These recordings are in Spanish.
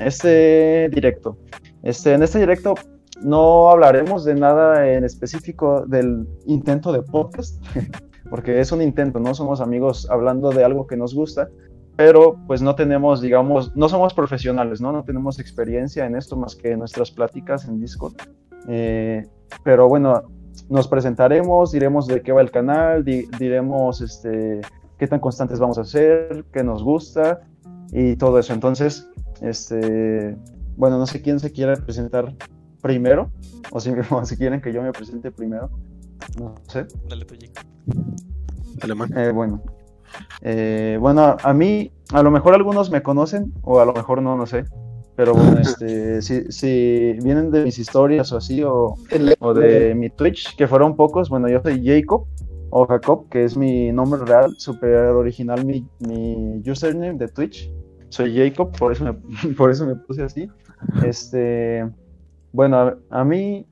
este directo. Este, en este directo no hablaremos de nada en específico del intento de podcast, porque es un intento, no somos amigos hablando de algo que nos gusta, pero pues no tenemos, digamos, no somos profesionales, ¿no? No tenemos experiencia en esto más que nuestras pláticas en Discord. Eh, pero bueno, nos presentaremos, diremos de qué va el canal, diremos este, qué tan constantes vamos a ser, qué nos gusta y todo eso. Entonces, este, bueno, no sé quién se quiere presentar primero, o si, si quieren que yo me presente primero, no sé. Dale tú, Alemán. Eh, bueno, eh, bueno, a mí, a lo mejor algunos me conocen, o a lo mejor no, no sé. Pero bueno, este, si, si vienen de mis historias o así, o, o, de mi Twitch, que fueron pocos, bueno, yo soy Jacob, o Jacob, que es mi nombre real, super original, mi, mi username de Twitch. Soy Jacob, por eso me, por eso me puse así. Este, bueno, a, mí,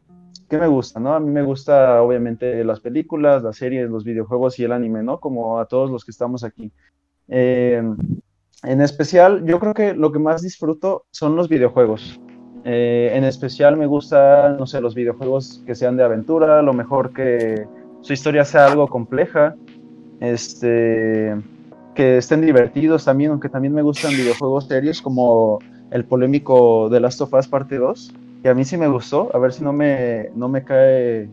¿qué me gusta? ¿no? A mí me gusta, obviamente, las películas, las series, los videojuegos y el anime, ¿no? Como a todos los que estamos aquí. Eh, en especial, yo creo que lo que más disfruto son los videojuegos. Eh, en especial me gustan, no sé, los videojuegos que sean de aventura, lo mejor que su historia sea algo compleja, este, que estén divertidos también, aunque también me gustan videojuegos serios como el polémico The Last of Us Parte 2 que a mí sí me gustó, a ver si no me, no me cae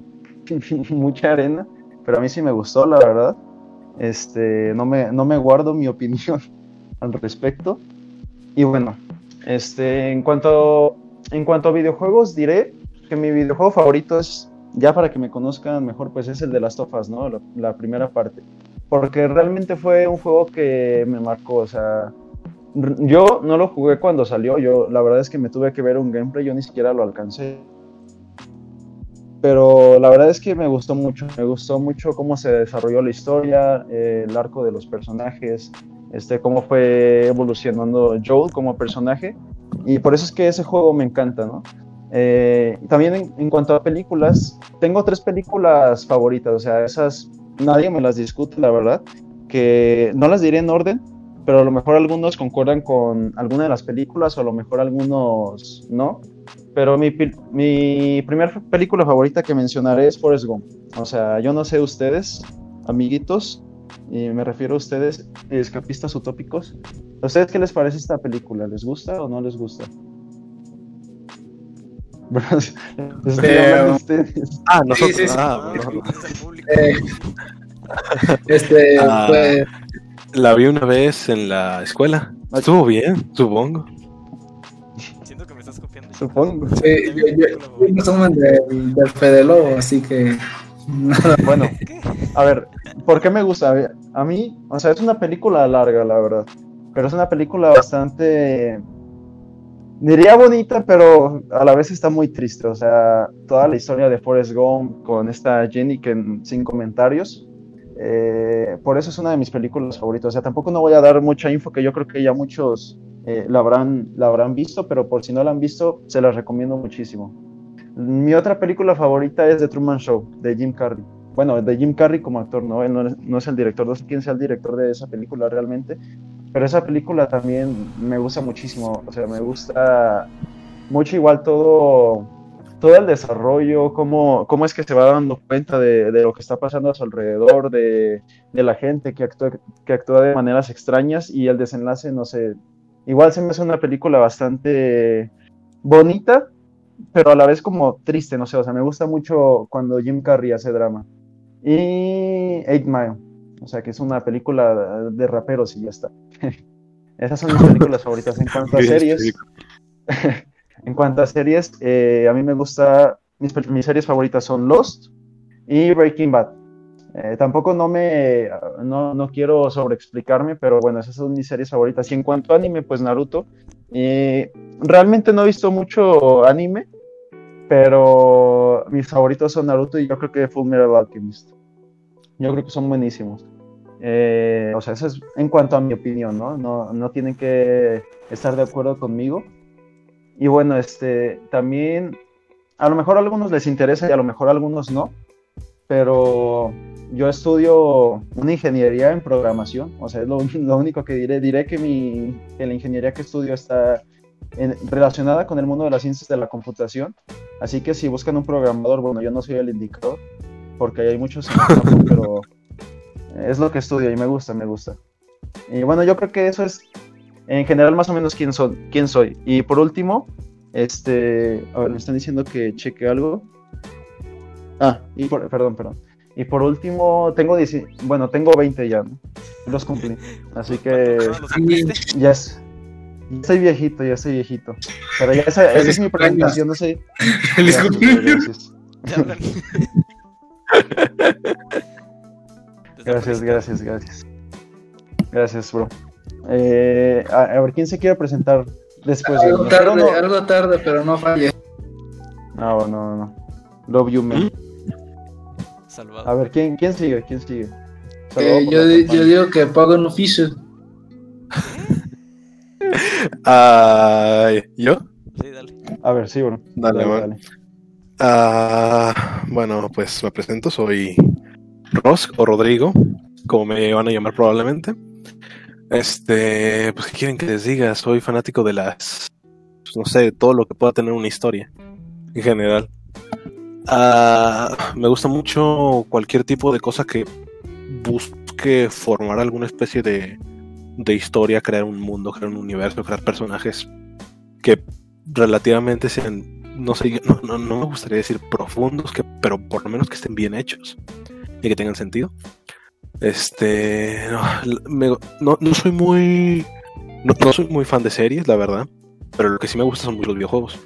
mucha arena, pero a mí sí me gustó, la verdad. Este, no me, no me guardo mi opinión al respecto. Y bueno, este, en cuanto, en cuanto a videojuegos, diré que mi videojuego favorito es, ya para que me conozcan mejor, pues es el de las tofas, ¿no? la primera parte. Porque realmente fue un juego que me marcó, o sea, yo no lo jugué cuando salió, yo la verdad es que me tuve que ver un gameplay, yo ni siquiera lo alcancé. Pero la verdad es que me gustó mucho, me gustó mucho cómo se desarrolló la historia, el arco de los personajes, este, cómo fue evolucionando Joel como personaje. Y por eso es que ese juego me encanta, ¿no? Eh, también en, cuanto a películas, tengo tres películas favoritas, o sea, esas nadie me las discute, la verdad, que no las diré en orden, pero a lo mejor algunos concuerdan con alguna de las películas o a lo mejor algunos no. Pero mi, mi primera película favorita que mencionaré es Forrest Gump. O sea, yo no sé ustedes, amiguitos, y me refiero a ustedes, escapistas utópicos. ¿A ustedes qué les parece esta película? ¿Les gusta o no les gusta? Eh, ah, nosotros. Sí, sí, sí. Ah, eh, este, ah. pues, la vi una vez en la escuela. Estuvo bien, supongo. Siento que me estás copiando. Supongo. Sí, yo, yo, yo soy del, del Fede Lobo, así que. bueno, a ver, ¿por qué me gusta? A mí, o sea, es una película larga, la verdad. Pero es una película bastante. Diría bonita, pero a la vez está muy triste. O sea, toda la historia de Forrest Gump con esta Jenny que sin comentarios eh, por eso es una de mis películas favoritas. O sea, tampoco no voy a dar mucha info que yo creo que ya muchos eh, la, habrán, la habrán visto, pero por si no la han visto, se la recomiendo muchísimo. Mi otra película favorita es The Truman Show, de Jim Carrey. Bueno, de Jim Carrey como actor, ¿no? Él no es, el director, no sé quién sea el director de esa película realmente, pero esa película también me gusta muchísimo. O sea, me gusta mucho igual todo todo el desarrollo, cómo, cómo es que se va dando cuenta de, lo que está pasando a su alrededor, de, la gente que actúa, que actúa de maneras extrañas y el desenlace, no sé, igual se me hace una película bastante bonita, pero a la vez como triste, no sé, o sea, me gusta mucho cuando Jim Carrey hace drama. Y Eight Mile, o sea, que es una película de raperos y ya está. Esas son mis películas favoritas en cuanto a series. En cuanto a series, eh, a mí me gusta, mis, series favoritas son Lost y Breaking Bad. Eh, tampoco no me, no, no, quiero sobreexplicarme, pero bueno, esas son mis series favoritas. Y en cuanto a anime, pues Naruto. realmente no he visto mucho anime, pero mis favoritos son Naruto y yo creo que Full Metal Alchemist. Yo creo que son buenísimos. Eh, o sea, eso es en cuanto a mi opinión, ¿no? ¿no? No tienen que estar de acuerdo conmigo, y bueno, este, también, a lo mejor a algunos les interesa y a lo mejor a algunos no, pero yo estudio una ingeniería en programación, o sea, es lo, único que diré. Diré que, mi, que la ingeniería que estudio está en- relacionada con el mundo de las ciencias de la computación. Así que si buscan un programador, bueno, yo no soy el indicador, porque hay muchos en pero es lo que estudio y me gusta, me gusta. Y bueno, yo creo que eso es en general más o menos quién, son, quién soy. Y por último, este, a ver, me están diciendo que cheque algo. Ah, y por- perdón, perdón. Y por último, tengo 10 bueno, tengo 20 ya, ¿no? Los cumplí. Así que ya es. Ya soy viejito, ya soy viejito. Pero ya esa, esa es mi presentación, no sé. Feliz cumpleaños. Gracias. Gracias, gracias, gracias. Bro. Eh, a, a ver, ¿quién se quiere presentar después de Algo tarde, no- algo tarde, pero no falle. No, no, no. Love you, man. Salvado. A ver, ¿quién, quién sigue? ¿Quién sigue? Eh, yo, yo digo que pago un oficio. Ay, ¿Yo? Sí, dale. A ver, sí, bro. Dale, man. Ah, bueno, pues me presento, soy Rosk o Rodrigo, como me van a llamar probablemente. Este, pues, ¿qué quieren que les diga? Soy fanático de las, pues, no sé, todo lo que pueda tener una historia, en general. Ah, me gusta mucho cualquier tipo de cosa que busque formar alguna especie de, de historia, crear un mundo, crear un universo, crear personajes que relativamente sean, no sé, no, no, no me gustaría decir profundos, que, pero por lo menos que estén bien hechos y que tengan sentido. Este, no, me- no, no soy muy, no, no soy muy fan de series, la verdad, pero lo que sí me gusta son mucho los videojuegos.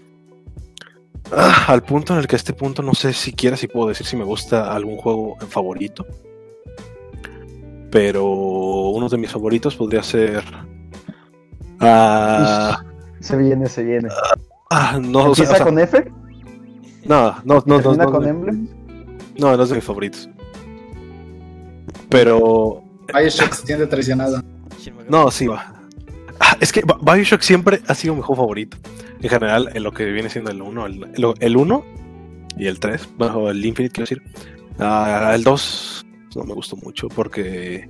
Ah, al punto en el que a este punto no sé siquiera si puedo decir si me gusta algún juego en favorito. Pero uno de mis favoritos podría ser. Ah, Se viene, se viene. Ah, no, o sea, ¿Empieza o sea, con F? no, no, no, no, ¿Termina no, con no, Emblem? no, no es de mis favoritos. Pero Bioshock se siente traicionado. No, sí va. Ah, Es que Bi- Bioshock siempre ha sido mi juego favorito. En general, en lo que viene siendo el 1, el, el, el 1 y el 3, bajo el Infinite, quiero decir. Ah, el 2 no me gustó mucho porque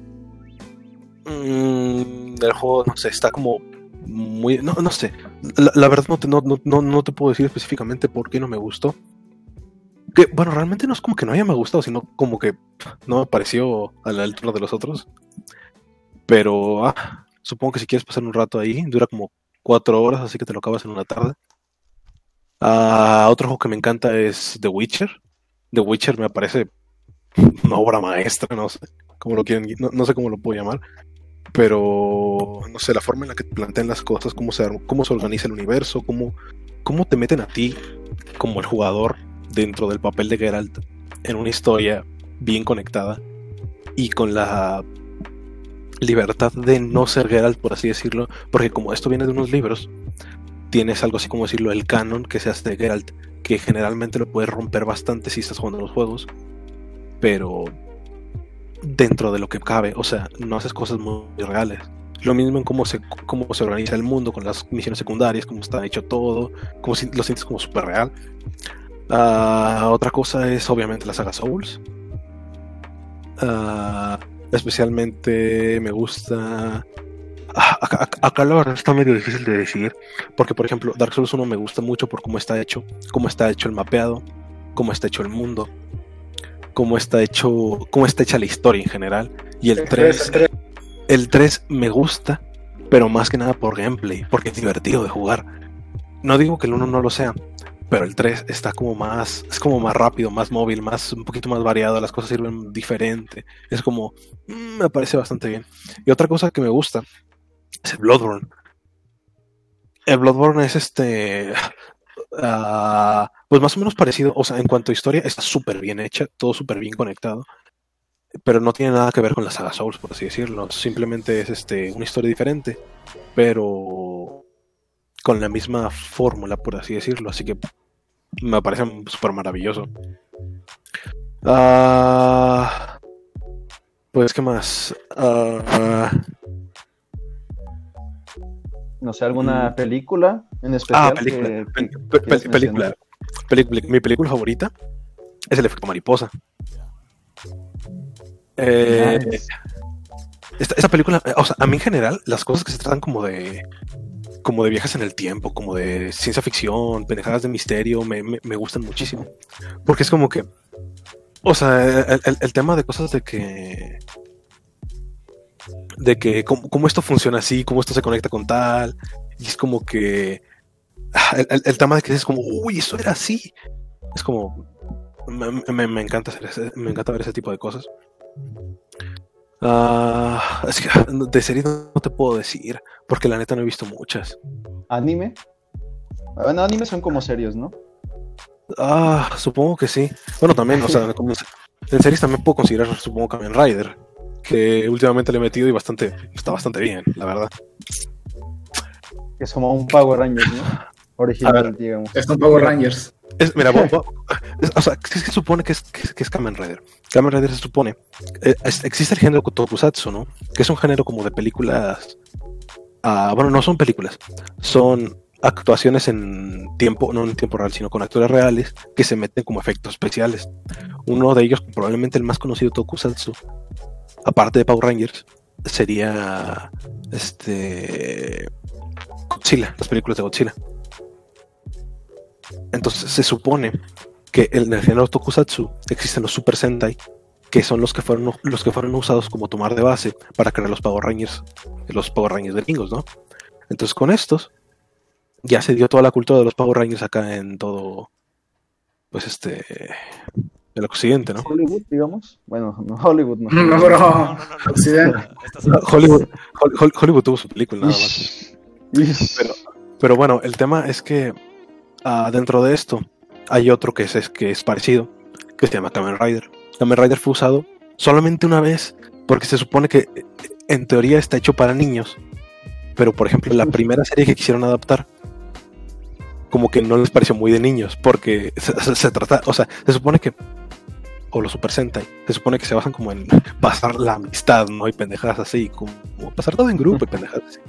mm, el juego, no sé, está como muy... No, no sé. La, la verdad no te, no, no, no, te puedo decir específicamente por qué no me gustó. Que, bueno, realmente no es como que no haya me gustado, sino como que no me pareció a la altura de los otros. Pero, ah, supongo que si quieres pasar un rato ahí, dura como cuatro horas, así que te lo acabas en una tarde. Ah, otro juego que me encanta es The Witcher. The Witcher me parece una obra maestra, no sé cómo lo quieren, no, no sé cómo lo puedo llamar, pero no sé, la forma en la que te plantean las cosas, cómo se, cómo se organiza el universo, cómo, cómo te meten a ti como el jugador dentro del papel de Geralt en una historia bien conectada y con la libertad de no ser Geralt, por así decirlo, porque como esto viene de unos libros, tienes algo así como decirlo, el canon que se hace de Geralt, que generalmente lo puedes romper bastante si estás jugando los juegos, pero dentro de lo que cabe, o sea, no haces cosas muy reales. Lo mismo en cómo se, cómo se organiza el mundo con las misiones secundarias, cómo está hecho todo, cómo lo sientes como súper real. Ah, otra cosa es obviamente la saga Souls. Ah, especialmente me gusta. Ah, acá, acá- la verdad está medio difícil de decidir. Porque, por ejemplo, Dark Souls 1 me gusta mucho por cómo está hecho, cómo está hecho el mapeado, cómo está hecho el mundo, cómo está hecho, cómo está hecha la historia en general. Y el 3, el 3 me gusta, pero más que nada por gameplay, porque es divertido de jugar. No digo que el 1 no lo sea, pero el 3 está como más, es como más rápido, más móvil, más, un poquito más variado, las cosas sirven diferente. Es como, mm, me parece bastante bien. Y otra cosa que me gusta es el Bloodborne. El Bloodborne es este, ah, pues más o menos parecido, o sea, en cuanto a historia, está súper bien hecha, todo súper bien conectado. Pero no tiene nada que ver con la saga Souls, por así decirlo. Simplemente es este, una historia diferente, pero con la misma fórmula, por así decirlo. Así que me parece súper maravilloso. Ah, pues, ¿qué más? Ah, No sé, alguna película en especial. ah, película. que- Pe- que pe- quieras película. Mi película favorita es El efecto mariposa. Eh, Nice. esta, esta película, eh, o sea, a mí en general, las cosas que se tratan como de. como de viajes en el tiempo, como de ciencia ficción, pendejadas de misterio, me, me, me gustan muchísimo. Porque es como que, o sea, el, el- el tema de cosas de que, de que cómo, cómo esto funciona así, cómo esto se conecta con tal, y es como que, el, el- el tema de que es como, uy, eso era así. Es como, me, me- me encanta hacer ese- me encanta ver ese tipo de cosas. Ah, es que de serie no, no te puedo decir, porque la neta no he visto muchas. ¿Anime? Bueno, anime son como serios, ¿no? Ah, supongo que sí. Bueno, también, o sea, como- en series también puedo considerar, supongo, Kamen Rider, que últimamente le he metido y bastante, está bastante bien, la verdad. Que es como un Power Rangers, ¿no? Original, ver. digamos. Es un Power Rangers. Es, mira, es- o sea, es que supone que es, que, que es Kamen Rider. Kamen Rider se supone. eh, es- existe el género Tokusatsu, ¿no? Que es un género como de películas. ah, bueno, no son películas. Son actuaciones en tiempo, no en tiempo real, sino con actores reales que se meten como efectos especiales. Uno de ellos, probablemente el más conocido Tokusatsu, aparte de Power Rangers, sería este Godzilla, las películas de Godzilla. Entonces se supone que en el género Tokusatsu existen los Super Sentai, que son los que fueron los que fueron usados como tomar de base para crear los Power Rangers, los Power Rangers gringos, ¿no? Entonces con estos ya se dio toda la cultura de los Power Rangers acá en todo, pues este, el occidente, ¿no? Hollywood, digamos. Bueno, no Hollywood, no. No, bro. Occidente. Estas son- Hollywood, Hol- Hol- Hollywood tuvo su película nada más. Pero bueno, el tema es que ah, dentro de esto hay otro que es, que es parecido, que se llama Kamen Rider. Kamen Rider fue usado solamente una vez, porque se supone que en teoría está hecho para niños. Pero por ejemplo, la primera serie que quisieron adaptar, como que no les pareció muy de niños, porque se- se trata, o sea, se supone que, o los Super Sentai, se supone que se basan como en pasar la amistad, ¿no? Y pendejadas así, como, como pasar todo en grupo y pendejadas así.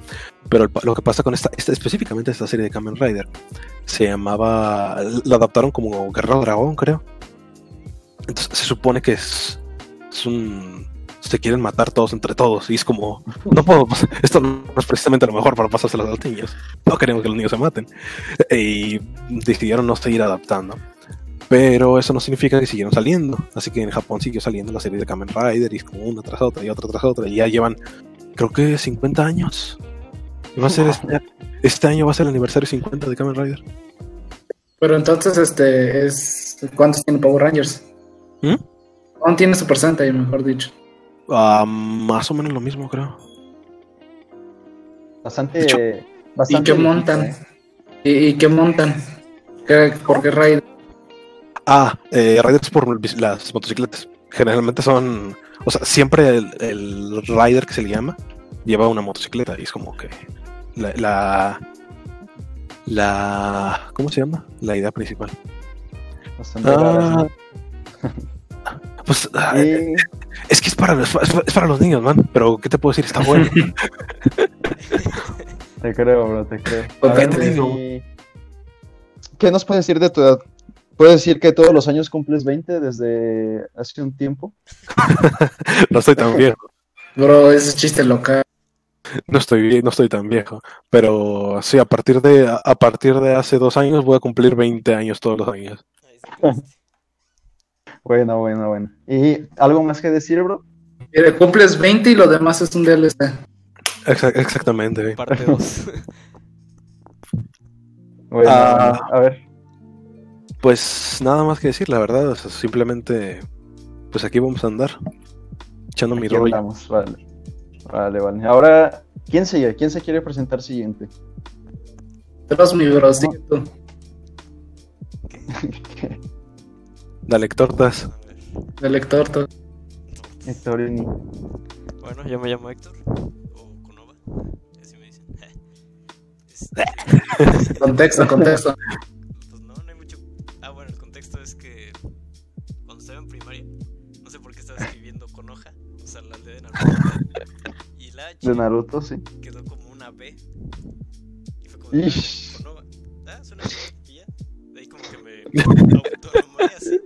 Pero el lo que pasa con esta, esta- específicamente esta serie de Kamen Rider, se llamaba, la adaptaron como Guerrero Dragón, creo. Entonces se supone que es, es un, se quieren matar todos entre todos y es como, no puedo, esto no es precisamente lo mejor para pasárselo a los niños. No queremos que los niños se maten. Y decidieron no seguir adaptando. Pero eso no significa que siguieron saliendo. Así que en Japón siguió saliendo la serie de Kamen Rider y es como una tras otra y otra tras otra. Y ya llevan, creo que 50 años. Y va a ser este, este año va a ser el aniversario 50 de Kamen Rider. Pero entonces, este, es. ¿Cuántos tiene Power Rangers? ¿Mm? ¿Cuánto tiene Super Sentai, mejor dicho? Ah, más o menos lo mismo, creo. Bastante. Hecho, bastante ¿Y qué montan? ¿eh? ¿Y, y qué montan? ¿Qué, ¿Por qué Raid? Ah, eh, Riders por las motocicletas. Generalmente son. O sea, siempre el, el rider que se le llama lleva una motocicleta y es como que. La. la, la- ¿Cómo se llama? La idea principal. Ah, pues ah. Y- es que es para, para, es para los niños, man. Pero, ¿qué te puedo decir? Está bueno. Te creo, bro, te creo. Totalmente. ver, y- ¿Qué nos puedes decir de tu edad? ¿Puedes decir que todos los años cumples 20 desde hace un tiempo? no estoy tan viejo. Bro, ese es chiste local. No estoy, no estoy tan viejo. Pero sí, a partir de, a partir de hace dos años voy a cumplir 20 años todos los años. Bueno, bueno, bueno. ¿Y algo más que decir, bro? Mire, cumples 20 y lo demás es un DLC. Exa- exactamente. Parte 2. Bueno, Ah. a ver. Pues nada más que decir, la verdad. o sea, simplemente, pues aquí vamos a andar. Echando mi Aquí rollo. andamos, vale. Vale, vale. Ahora, ¿quién sigue? ¿Quién se quiere presentar siguiente? Pero mi bro, sigue tú. Dale, tortas. Lector. tú. Hectorini. Bueno, yo me llamo Héctor. O Conova. Así me dicen. Contexto, contexto. Y la H De Naruto, sí. quedó como una B. Y fue como de, Ish. Conova. Ah, suena bien. Y ya. De ahí como que me así.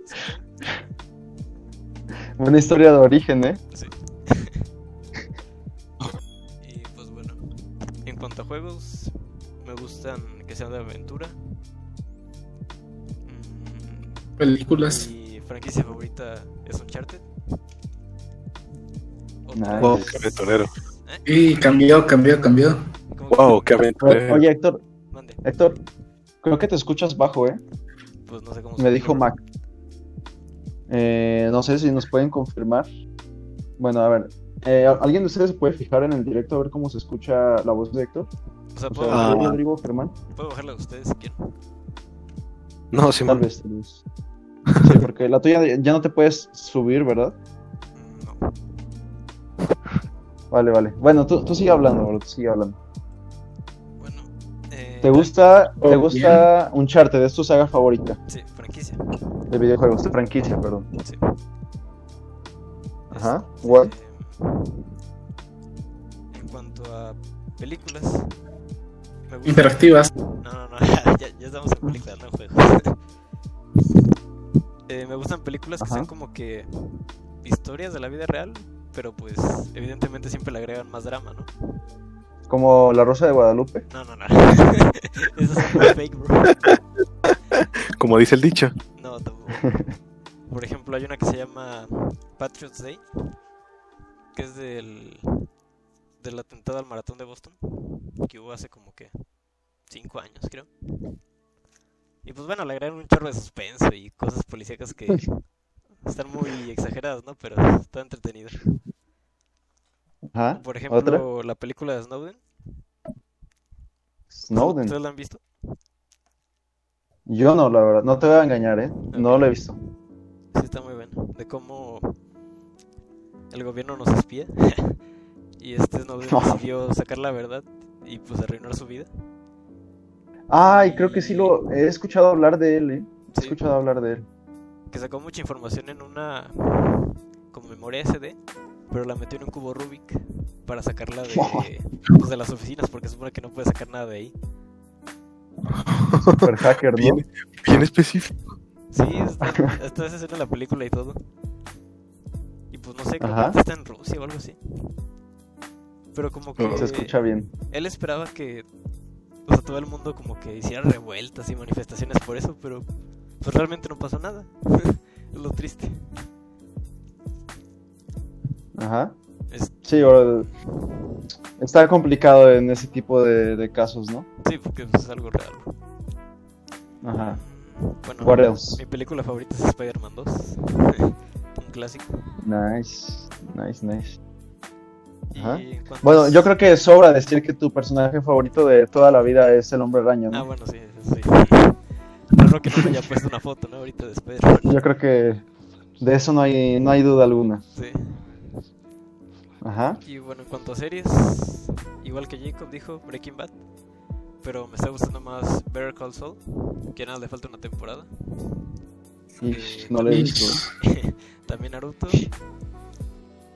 Una historia de origen, ¿eh? Sí. Y pues bueno, en cuanto a juegos, me sean de aventura. Mm, Películas. Mi franquicia favorita es Uncharted. Wow, qué aventurero. ¿Eh? Y cambió, cambió, cambió. Wow, qué aventurero. Oye, Héctor. Héctor, creo que te escuchas bajo, ¿eh? Pues no sé cómo Me dijo Mac. Eh, no sé si nos pueden confirmar. Bueno, a ver. Eh, ¿Alguien de ustedes se puede fijar en el directo a ver cómo se escucha la voz de Héctor? O sea, ¿puedo, o Rodrigo Germán? ¿Puedo bajarla a ustedes si quieren? No, sí, tal vez, tal vez. Sí, porque la tuya ya no te puedes subir, ¿verdad? Mm, no. Vale, vale. Bueno, tú, tú sigue hablando, bro, tú sigue hablando. Bueno, eh, ¿Te gusta, ¿te gusta Uncharted? ¿Es tu saga favorita? Sí, franquicia. De videojuegos, de franquicia, perdón. Sí. Ajá. Este, What? En cuanto a películas. Me gusta... Interactivas. No, no, no, ya, ya estamos en películas, no juegos. eh, me gustan películas que sean como que historias de la vida real, pero pues evidentemente siempre le agregan más drama, ¿no? Como La Rosa de Guadalupe. No, no, no. Eso es muy fake, bro. Como dice el dicho. No, tampoco. Por ejemplo, hay una que se llama Patriots Day, que es del, del atentado al maratón de Boston, que hubo hace como que 5 años, creo. Y pues bueno, le agregan un chorro de suspenso y cosas policíacas que están muy exageradas, ¿no? Pero está entretenido. Ajá. Por ejemplo, ¿Otra? la película de Snowden. Snowden. ¿Ustedes la han visto? Yo no, la verdad. No te voy a engañar, ¿eh? No lo he visto. Sí, está muy bueno. De cómo el gobierno nos espía. y este Snowden decidió sacar la verdad y pues arruinar su vida. Ay, creo que sí lo he escuchado hablar de él, ¿eh? He Sí. escuchado hablar de él. Que sacó mucha información en una como memoria SD, pero la metió en un cubo Rubik para sacarla de, pues, de las oficinas porque supone que no puede sacar nada de ahí. Super hacker, ¿no? Bien, bien específico. Sí, está, está esa escena en la película y todo. Y pues no sé, creo Ajá. que está en Rusia o algo así. Pero como que Se escucha bien. él esperaba que o sea, todo el mundo como que hiciera revueltas y manifestaciones por eso, pero pues realmente no pasó nada. es lo triste. Ajá. Es- Sí, o- está complicado en ese tipo de, de casos, ¿no? sí, porque es algo real. Ajá. Bueno, What else? mi película favorita es Spider-Man 2. Un clásico. Nice, nice, nice. Ajá. Bueno, yo creo que sobra decir que tu personaje favorito de toda la vida es el hombre araña, Ah, ¿no? bueno, sí, sí. Raro que no me haya puesto una foto, ¿no? Ahorita. Yo creo que de eso no hay, no hay duda alguna. Sí. Ajá. Y bueno, en cuanto a series, igual que Jacob dijo, Breaking Bad. Pero me está gustando más Better Call Saul, que nada le falta una temporada. Ish, Eh, no lo he visto. También Naruto.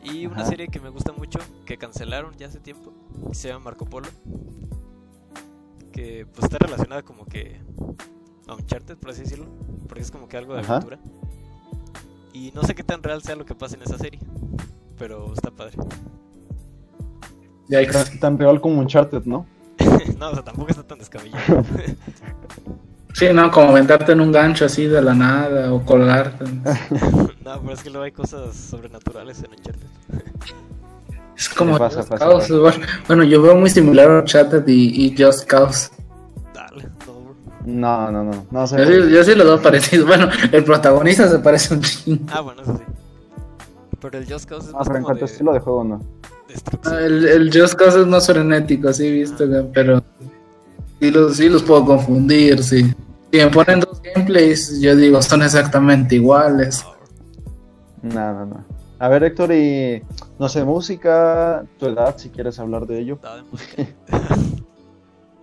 Y una Ajá. serie que me gusta mucho, que cancelaron ya hace tiempo, que se llama Marco Polo. Que pues está relacionada como que a Uncharted, por así decirlo. Porque es como que algo de Ajá. aventura. Y no sé qué tan real sea lo que pasa en esa serie. Pero está padre. Yikes. Tan, tan real como Uncharted, ¿no? no, o sea, tampoco está tan descabellado. Sí, no, como aventarte en un gancho así de la nada o colgarte. no, pero es que luego hay cosas sobrenaturales en Uncharted. Es como pasa, Just pasa, Cause. Bueno, Bueno, yo veo muy similar a Uncharted y, y Just Cause. No. No, no, no. No sé. Yo sí, yo sí los veo parecidos. Bueno, el protagonista se parece un chingo. Ah, bueno, eso sí. Pero el Just Cause es Ah, más pero en como cuanto a de estilo de juego, no. Ah, El, el Just Cause es más frenético, sí, viste, pero sí los, sí los puedo confundir, sí. Si me ponen dos gameplays, yo digo, son exactamente iguales. No, no, no. A ver, Héctor, y no sé, música, tu edad, si quieres hablar de ello. Nada de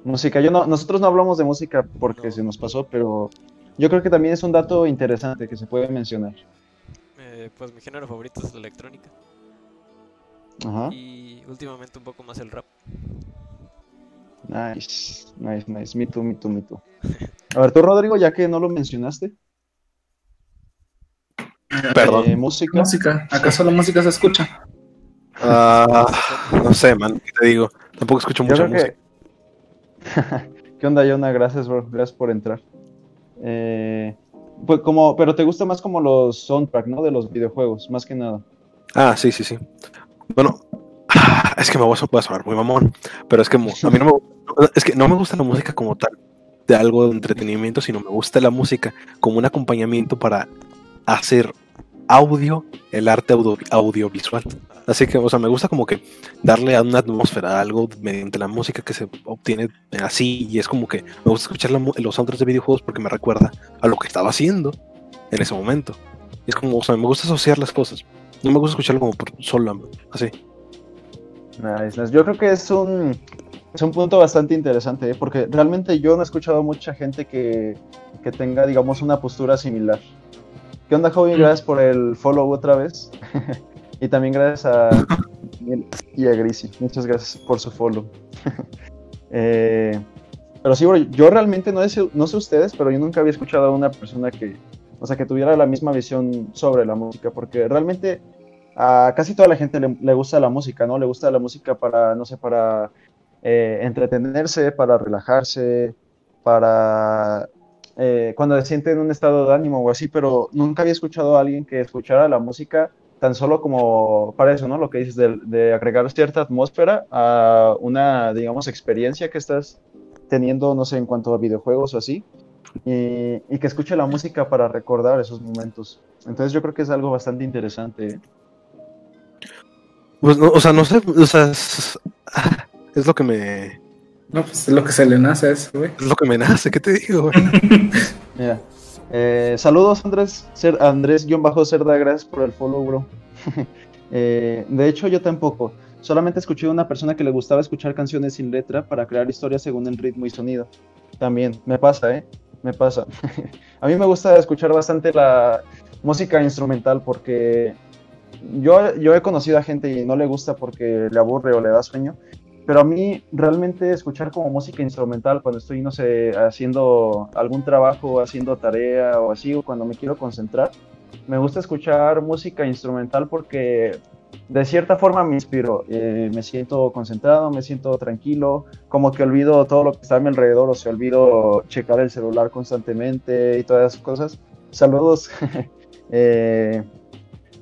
música. Yo no, nosotros no hablamos de música porque No. se nos pasó, pero yo creo que también es un dato interesante que se puede mencionar. Eh, pues mi género favorito es la electrónica. Ajá. Y últimamente un poco más el rap. Nice, nice, nice. Me too, me too, me too. A ver, tú, Rodrigo, ya que no lo mencionaste, Perdón. eh, música. Música, ¿acaso la música se escucha? Ah, no sé, man, ¿qué te digo? Tampoco escucho Yo mucha música. ¿Qué onda, Yona? Gracias, bro. Gracias por entrar. Eh, pues como, pero te gusta más como los soundtrack, ¿no? De los videojuegos, más que nada. Ah, sí, sí, sí. Bueno, es que me voy a, sonar muy mamón, pero es que a mí no me, es que no me gusta la música como tal, de algo de entretenimiento, sino me gusta la música como un acompañamiento para hacer audio, el arte audio- audiovisual. Así que, o sea, me gusta como que darle a una atmósfera a algo mediante la música que se obtiene así, y es como que me gusta escuchar la los soundtracks de videojuegos porque me recuerda a lo que estaba haciendo en ese momento. Y es como, o sea, me gusta asociar las cosas. No me gusta escucharlo como por solo, así. Nice. Yo creo que es un, es un punto bastante interesante, ¿eh? porque realmente yo no he escuchado a mucha gente que, que tenga, digamos, una postura similar. ¿Qué onda, Joven? Gracias por el follow otra vez. y también gracias a y a Grisi. Muchas gracias por su follow. Eh, pero sí, yo realmente no sé, no sé ustedes, pero yo nunca había escuchado a una persona que, o sea, que tuviera la misma visión sobre la música, porque realmente a casi toda la gente le, le gusta la música, ¿no? Le gusta la música para, no sé, para eh, entretenerse, para relajarse, para eh, cuando se siente en un estado de ánimo o así, pero nunca había escuchado a alguien que escuchara la música tan solo como para eso, ¿no? Lo que dices de, de agregar cierta atmósfera a una, digamos, experiencia que estás teniendo, no sé, en cuanto a videojuegos o así, y, y que escuche la música para recordar esos momentos. Entonces yo creo que es algo bastante interesante. ¿eh? Pues no, o sea, no sé, o sea, es, es lo que me, No, pues es lo que se le nace a eso, güey. es lo que me nace, ¿qué te digo, güey? Mira. Eh, saludos Andrés, Cer- Andrés-Cerda, gracias por el follow, bro. Eh, de hecho, yo tampoco. Solamente escuché a una persona que le gustaba escuchar canciones sin letra para crear historias según el ritmo y sonido. También, me pasa, ¿eh? Me pasa. a mí me gusta escuchar bastante la música instrumental porque yo, yo he conocido a gente y no le gusta porque le aburre o le da sueño. Pero a mí realmente escuchar como música instrumental cuando estoy, no sé, haciendo algún trabajo, haciendo tarea o así, o cuando me quiero concentrar, me gusta escuchar música instrumental porque de cierta forma me inspiro, eh, me siento concentrado, me siento tranquilo, como que olvido todo lo que está a mi alrededor, o sea, olvido checar el celular constantemente y todas esas cosas. Saludos. Eh,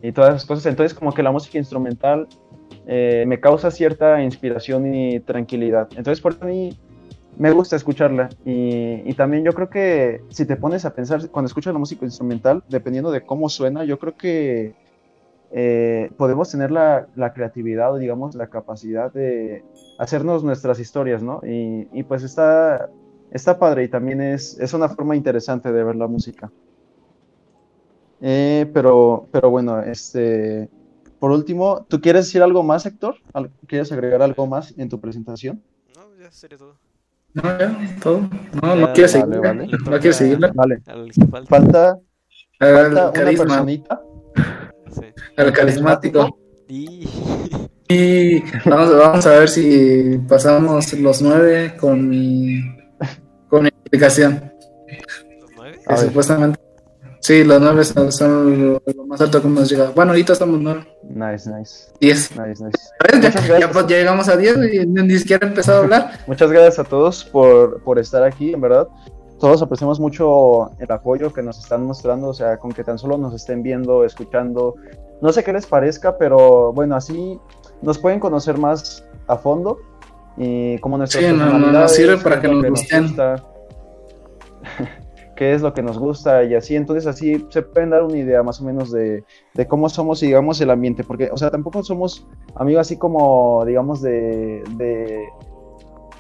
y todas esas cosas. Entonces, como que la música instrumental eh, me causa cierta inspiración y tranquilidad. Entonces, por mí me gusta escucharla. Y, también yo creo que si te pones a pensar, cuando escuchas la música instrumental, dependiendo de cómo suena, yo creo que eh, podemos tener la, creatividad o, digamos, la capacidad de hacernos nuestras historias, ¿no? Y, y pues está, está padre y también es, es una forma interesante de ver la música. Eh, pero, pero bueno, este, por último, ¿tú quieres decir algo más, Héctor? ¿Quieres agregar algo más en tu presentación? No, ya sería todo. No, ya, todo. No, no quieres vale, seguirla. vale. No quieres seguirla. Vale. Al que falta. Falta, Al falta una carisma, personita. Sí. al carismático. Y... Y vamos, vamos a ver si pasamos los nueve con mi, con mi explicación. ¿Los nueve? Que supuestamente. Sí, los nueve son, son lo, más alto que hemos llegado. Bueno, ahorita estamos nueve. Nice, nice, Diez. nice, nice. Ya, ya, pues, llegamos a diez y ni siquiera he empezado a hablar. Muchas gracias a todos por, por estar aquí, en verdad. Todos apreciamos mucho el apoyo que nos están mostrando, o sea, con que tan solo nos estén viendo, escuchando. No sé qué les parezca, pero bueno, así nos pueden conocer más a fondo y como nuestras Sí, no, no, nos sirve para que lo nos gusten. qué es lo que nos gusta y así. Entonces así se pueden dar una idea más o menos de, cómo somos y digamos el ambiente, porque, o sea, tampoco somos amigos así como, digamos, de, de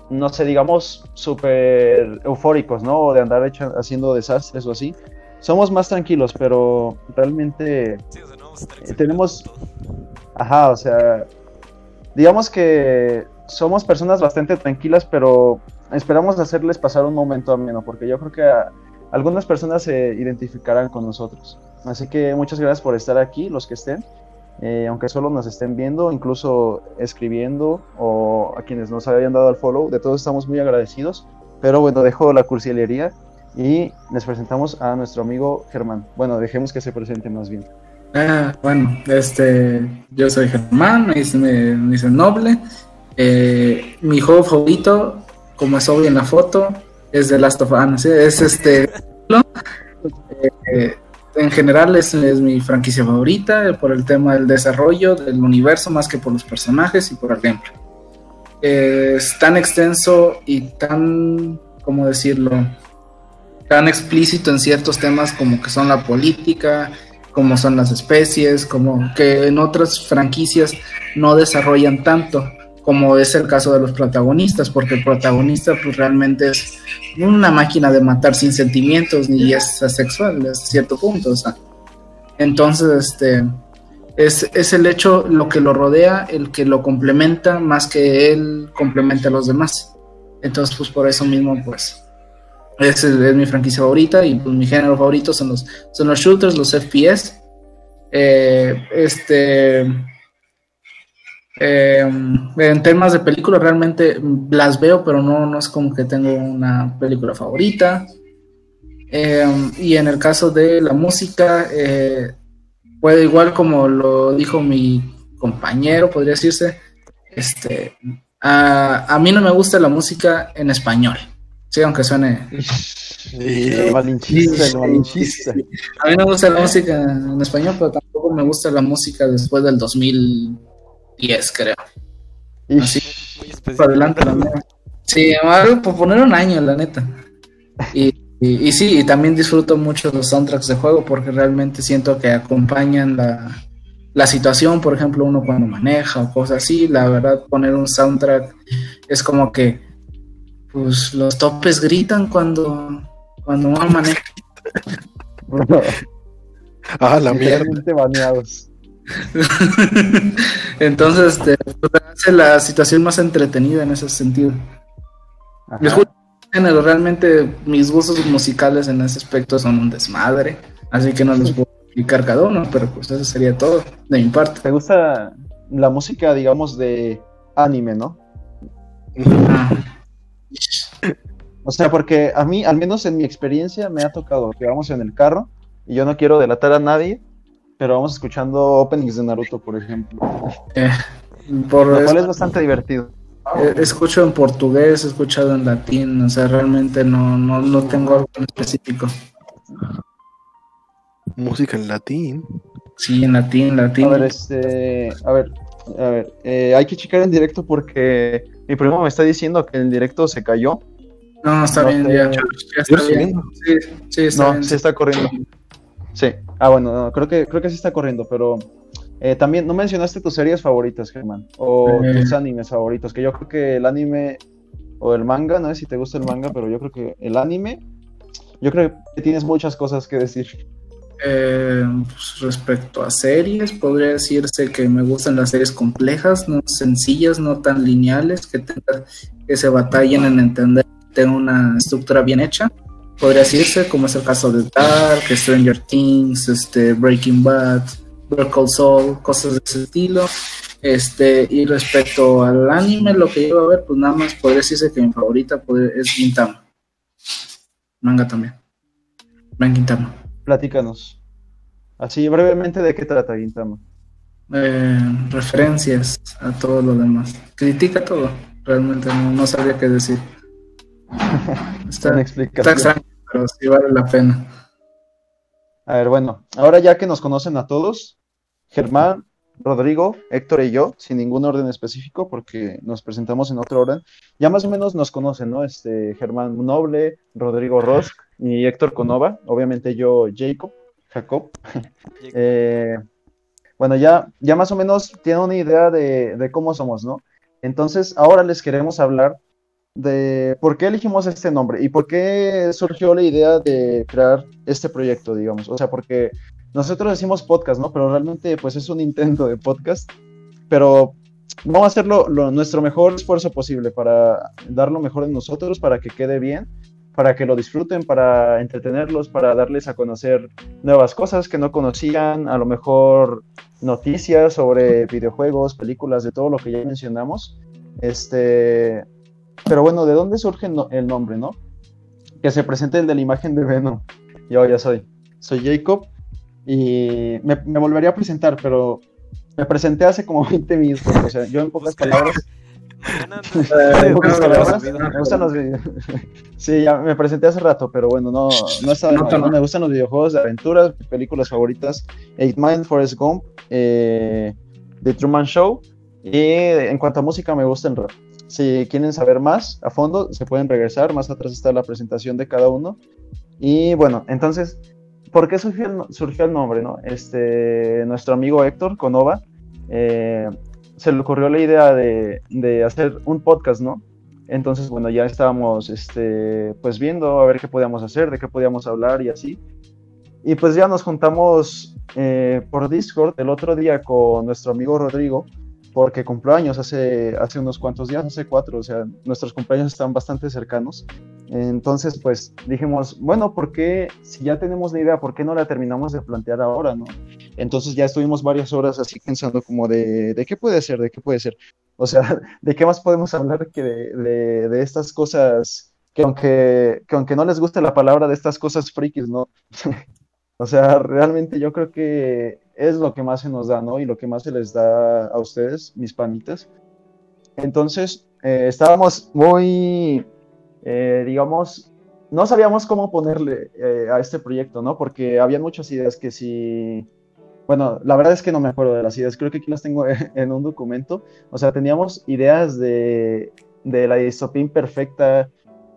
no sé, digamos, súper eufóricos, ¿no? O de andar haciendo desastres o así. Somos más tranquilos, pero realmente, Sí, Eh, tenemos- ajá, o sea, digamos que somos personas bastante tranquilas, pero esperamos hacerles pasar un momento ameno, porque yo creo que algunas personas se identificarán con nosotros. Así que muchas gracias por estar aquí, los que estén. Eh, aunque solo nos estén viendo, incluso escribiendo o a quienes nos hayan dado el follow, de todos estamos muy agradecidos. Pero bueno, dejo la cursilería y les presentamos a nuestro amigo Germán. Bueno, dejemos que se presente más bien. Ah, bueno, este, yo soy Germán, me dicen, Noble. Eh, mi juego favorito, como es obvio en la foto, es de Last of Us, es este... eh, en general es, es, mi franquicia favorita por el tema del desarrollo del universo más que por los personajes y por el gameplay. Eh, es tan extenso y tan, ¿cómo decirlo? Tan explícito en ciertos temas como que son la política, como son las especies, como que en otras franquicias no desarrollan tanto como es el caso de los protagonistas, porque el protagonista pues realmente es una máquina de matar sin sentimientos ni es asexual a cierto punto, o sea. Entonces, este es, es, el hecho, lo que lo rodea, el que lo complementa más que él complementa a los demás. Entonces, pues por eso mismo, pues es, es mi franquicia favorita y pues, mi género favorito son los, son los shooters, los FPS. Eh, este eh, en temas de películas realmente las veo, pero no, no es como que tengo una película favorita. Eh, y en el caso de la música, eh, puede igual como lo dijo mi compañero, podría decirse, este, a, a, mí no me gusta la música en español, sí, aunque suene... El malinchista, el malinchista. A mí me gusta la música en español, pero tampoco me gusta la música después del 2000 10, creo. Así, para adelante la neta. Sí, por poner un año, la neta. Y, y, y, sí, y también disfruto mucho los soundtracks de juego porque realmente siento que acompañan la, la situación, por ejemplo, uno cuando maneja o cosas así. La verdad, poner un soundtrack es como que pues los topes gritan cuando, cuando uno maneja. ah, la mierda. baneados. Entonces, este, hace la situación más entretenida en ese sentido. género, realmente mis gustos musicales en ese aspecto son un desmadre, así que no los puedo explicar cada uno, pero pues eso sería todo de mi parte. ¿Te gusta la música, digamos, de anime, no? O sea, porque a mí, al menos en mi experiencia, me ha tocado que vamos en el carro y yo no quiero delatar a nadie, pero vamos escuchando openings de Naruto, por ejemplo. Eh, por lo cual es bastante divertido. Eh, escucho en portugués, he escuchado en latín, o sea, realmente no, no, no tengo algo en específico. Música en latín. Sí, en latín, latín. A ver, este, a ver, a ver, eh, hay que checar en directo porque mi primo me está diciendo que el directo se cayó. No, está No bien, ya, ya está bien. Sí, sí, está No, bien. sí está corriendo. Sí. Ah, bueno, no, creo que creo que sí está corriendo, pero eh, también no mencionaste tus series favoritas, Germán, o Eh. tus animes favoritos, que yo creo que el anime o el manga, no sé si te gusta el manga, pero yo creo que el anime, yo creo que tienes muchas cosas que decir. Eh, pues, respecto a series, podría decirse que me gustan las series complejas, no sencillas, no tan lineales, que, tenga- que se batallen en entender, tengan una estructura bien hecha. Podría decirse, como es el caso de Dark, Stranger Things, este, Breaking Bad, Better Call Saul, cosas de ese estilo. Este, y respecto al anime, lo que yo a ver, pues nada más podría decirse que mi favorita es Gintama. Manga también. Ven Gintama. Platícanos. Así brevemente de qué trata Gintama. eh, referencias a todo lo demás. Critica todo. Realmente no, no sabría qué decir. Está, está extraño, pero sí vale la pena. A ver, bueno, ahora ya que nos conocen a todos, Germán, Rodrigo, Héctor y yo, sin ningún orden específico, porque nos presentamos en otro orden, ya más o menos nos conocen, ¿no? Este, Germán Noble, Rodrigo Rosk y Héctor Conova, obviamente yo, Jacob, Jacob. Eh, bueno, ya, ya más o menos tienen una idea de, de cómo somos, ¿no? Entonces, ahora les queremos hablar de por qué elegimos este nombre y por qué surgió la idea de crear este proyecto, digamos. O sea, porque nosotros decimos podcast, ¿no? Pero realmente, pues es un intento de podcast. Pero vamos a hacer lo- lo- nuestro mejor esfuerzo posible para dar lo mejor de nosotros, para que quede bien, para que lo disfruten, para entretenerlos, para darles a conocer nuevas cosas que no conocían, a lo mejor noticias sobre videojuegos, películas, de todo lo que ya mencionamos. Este, pero bueno, ¿de dónde surge el no- el nombre, no? Que se presente el de la imagen de Venom. Yo ya soy. Soy Jacob y me, me volvería a presentar, pero me presenté hace como 20 minutos. O sea, yo en pocas palabras. Sí, ya me presenté hace rato, pero bueno, no, no está de No. Me gustan los videojuegos de aventuras, películas favoritas, Eight Mile, Forrest Gump, eh, The Truman Show. Y en cuanto a música, me gusta el rap. Si quieren saber más a fondo, se pueden regresar. Más atrás está la presentación de cada uno. Y bueno, entonces, ¿por qué surgió el, surgió el nombre? No? Este, nuestro amigo Héctor Conova eh, se le ocurrió la idea de, de hacer un podcast, ¿no? Entonces, bueno, ya estábamos este, pues viendo a ver qué podíamos hacer, de qué podíamos hablar y así. Y pues ya nos juntamos eh, por Discord el otro día con nuestro amigo Rodrigo, porque cumplió años hace, hace unos cuantos días, hace cuatro, o sea, nuestros cumpleaños están bastante cercanos. Entonces, pues dijimos, bueno, ¿por qué, si ya tenemos la idea, por qué no la terminamos de plantear ahora, no? Entonces ya estuvimos varias horas así pensando como de, de qué puede ser, de qué puede ser. O sea, ¿de qué más podemos hablar que de, de- de estas cosas que aunque, que aunque no les guste la palabra de estas cosas frikis, ¿no? O sea, realmente yo creo que es lo que más se nos da, ¿no? Y lo que más se les da a ustedes, mis panitas. Entonces, eh, estábamos muy, eh, digamos, no sabíamos cómo ponerle eh, a este proyecto, ¿no? Porque había muchas ideas que sí... Bueno, la verdad es que no me acuerdo de las ideas, creo que aquí las tengo en un documento. O sea, teníamos ideas de, de la distopía imperfecta,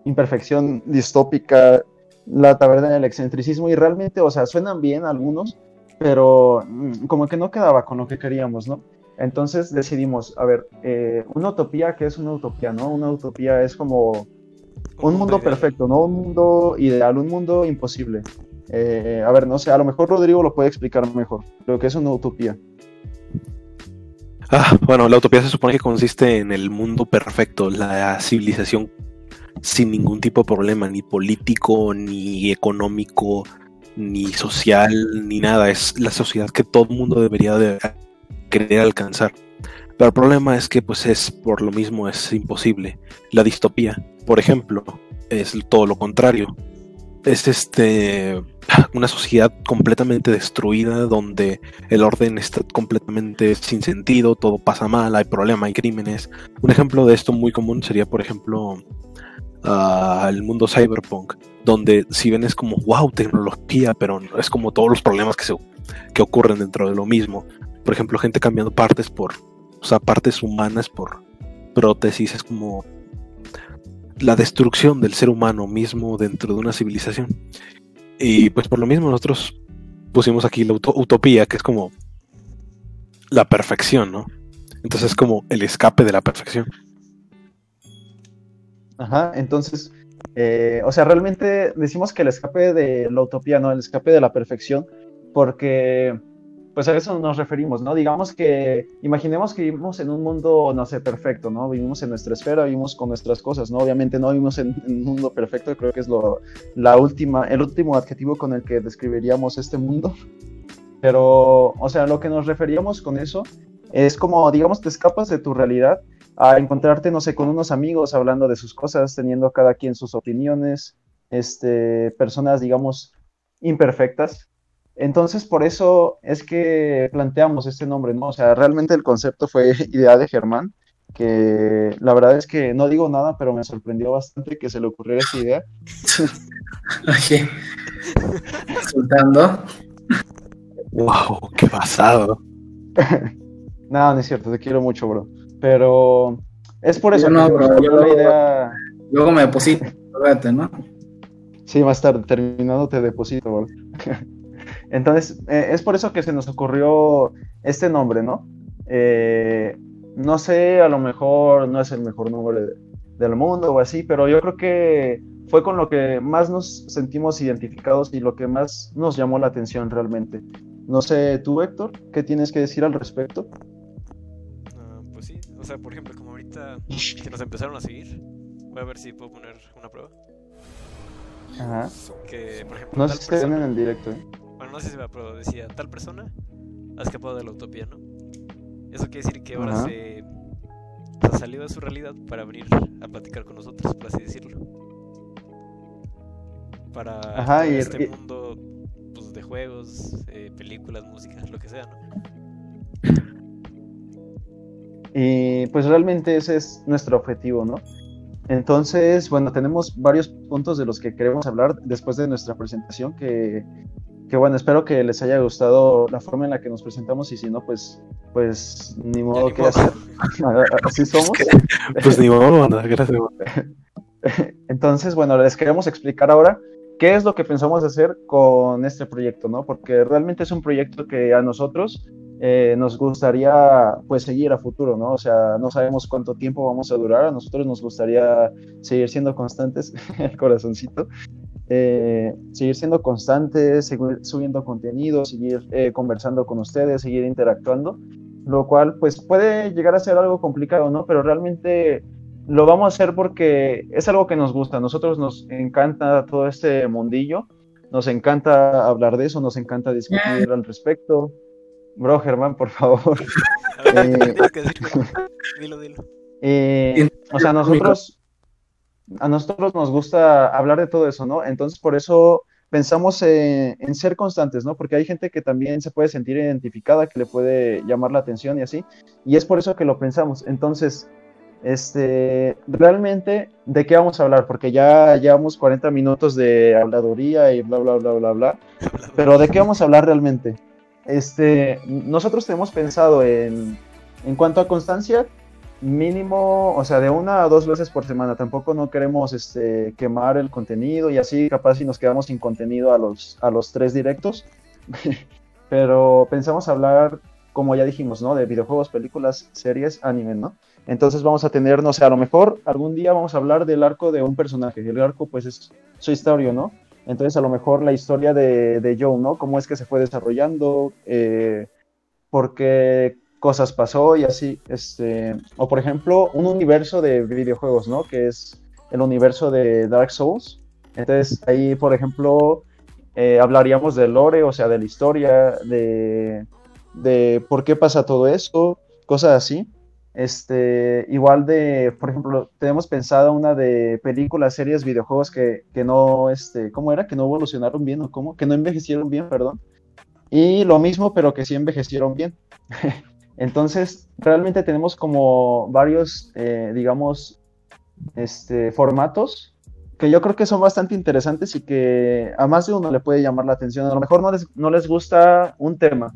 imperfección distópica, la taberna del excentricismo, y realmente, o sea, suenan bien algunos, pero mm, como que no quedaba con lo que queríamos, ¿no? Entonces decidimos, a ver, eh, una utopía, ¿qué es una utopía, no? Una utopía es como un mundo ideal. perfecto, no un mundo ideal, un mundo imposible. Eh, a ver, no sé, a lo mejor Rodrigo lo puede explicar mejor, lo que es una utopía. Ah, bueno, la utopía se supone que consiste en el mundo perfecto, la civilización sin ningún tipo de problema, ni político, ni económico, ni social, ni nada. Es la sociedad que todo el mundo debería de querer alcanzar. Pero el problema es que, pues, es por lo mismo es imposible. La distopía, por ejemplo, es todo lo contrario. Es este una sociedad completamente destruida donde el orden está completamente sin sentido, todo pasa mal, hay problema, hay crímenes. Un ejemplo de esto muy común sería, por ejemplo, ah, el mundo cyberpunk, donde si ven es como, wow, tecnología, pero es como todos los problemas que, se, que ocurren dentro de lo mismo. Por ejemplo, gente cambiando partes por, o sea, partes humanas por prótesis, es como la destrucción del ser humano mismo dentro de una civilización. Y pues por lo mismo nosotros pusimos aquí la uto- utopía, que es como la perfección, ¿no? Entonces es como el escape de la perfección. Ajá, entonces, eh, o sea, realmente decimos que el escape de la utopía, ¿no? El escape de la perfección, porque, pues a eso nos referimos, ¿no? Digamos que, imaginemos que vivimos en un mundo, no sé, perfecto, ¿no? Vivimos en nuestra esfera, vivimos con nuestras cosas, ¿no? Obviamente no vivimos en, en un mundo perfecto, creo que es lo, la última, el último adjetivo con el que describiríamos este mundo, pero, o sea, lo que nos referíamos con eso es como, digamos, te escapas de tu realidad a encontrarte, no sé, con unos amigos hablando de sus cosas, teniendo cada quien sus opiniones, este, personas, digamos, imperfectas. Entonces, por eso es que planteamos este nombre, ¿no? O sea, realmente el concepto fue idea de Germán, que la verdad es que no digo nada, pero me sorprendió bastante que se le ocurriera esta idea. Oye, insultando. ¡Wow! ¡Qué pasado! No, no es cierto, te quiero mucho, bro. Pero es por eso Yo no, bro, yo- la idea. Luego me deposito, ¿no? Sí, más tarde, terminando te deposito, bro. Entonces, eh, es por eso que se nos ocurrió este nombre, ¿no? Eh, no sé, a lo mejor no es el mejor nombre de- del mundo o así, pero yo creo que fue con lo que más nos sentimos identificados y lo que más nos llamó la atención realmente. No sé, tú, Héctor, ¿qué tienes que decir al respecto? O sea, por ejemplo, como ahorita que nos empezaron a seguir, voy a ver si puedo poner una prueba. Ajá. Que, por ejemplo, No tal sé si te ven persona, en el directo, ¿eh? bueno, no sé si va, pero decía, tal persona ha escapado de la utopía, ¿no? Eso quiere decir que ahora se, o sea, salió de su realidad para venir a platicar con nosotros, por así decirlo. Para Ajá, y- este y- mundo pues, de juegos, eh, películas, música, lo que sea, ¿no? Y pues realmente ese es nuestro objetivo, ¿no? Entonces, bueno, tenemos varios puntos de los que queremos hablar después de nuestra presentación que, que bueno, espero que les haya gustado la forma en la que nos presentamos y si no, pues, pues ni modo ni que modo. hacer. Así somos. Pues ni modo, gracias. Entonces, bueno, les queremos explicar ahora qué es lo que pensamos hacer con este proyecto, ¿no? Porque realmente es un proyecto que a nosotros eh, nos gustaría pues seguir a futuro, ¿no? O sea, no sabemos cuánto tiempo vamos a durar, a nosotros nos gustaría seguir siendo constantes, el corazoncito, eh, seguir siendo constantes, seguir subiendo contenido, seguir eh, conversando con ustedes, seguir interactuando, lo cual pues puede llegar a ser algo complicado, ¿no? Pero realmente lo vamos a hacer porque es algo que nos gusta. A nosotros nos encanta todo este mundillo. Nos encanta hablar de eso, nos encanta discutir al respecto. Bro, Germán, por favor. A ver, ¿qué Eh? Dilo, dilo. Eh, o sea, a nosotros, a nosotros nos gusta hablar de todo eso, ¿no? Entonces, por eso pensamos eh, en ser constantes, ¿no? Porque hay gente que también se puede sentir identificada, que le puede llamar la atención y así. Y es por eso que lo pensamos. Entonces, este, realmente, ¿de qué vamos a hablar? Porque ya llevamos 40 minutos de habladuría y bla, bla, bla, bla, bla. Pero ¿de qué vamos a hablar realmente? Este, nosotros tenemos pensado en, en cuanto a constancia, mínimo, o sea, de una a dos veces por semana. Tampoco no queremos este, quemar el contenido y así capaz si nos quedamos sin contenido a los, a los tres directos. Pero pensamos hablar, como ya dijimos, ¿no? De videojuegos, películas, series, anime, ¿no? Entonces vamos a tener, no sé, a lo mejor algún día vamos a hablar del arco de un personaje. El arco, pues, es su historia, ¿no? Entonces, a lo mejor la historia de, de Joe, ¿no? Cómo es que se fue desarrollando, eh, por qué cosas pasó y así. Este, o, por ejemplo, un universo de videojuegos, ¿no? Que es el universo de Dark Souls. Entonces, ahí, por ejemplo, eh, hablaríamos del lore, o sea, de la historia, de, de por qué pasa todo eso, cosas así. Este, igual de, por ejemplo, tenemos pensado una de películas, series, videojuegos que, que no, este, ¿cómo era? Que no evolucionaron bien o cómo? Que no envejecieron bien, perdón. Y lo mismo, pero que sí envejecieron bien. Entonces, realmente tenemos como varios, eh, digamos, este, formatos que yo creo que son bastante interesantes y que a más de uno le puede llamar la atención. A lo mejor no les, no les gusta un tema,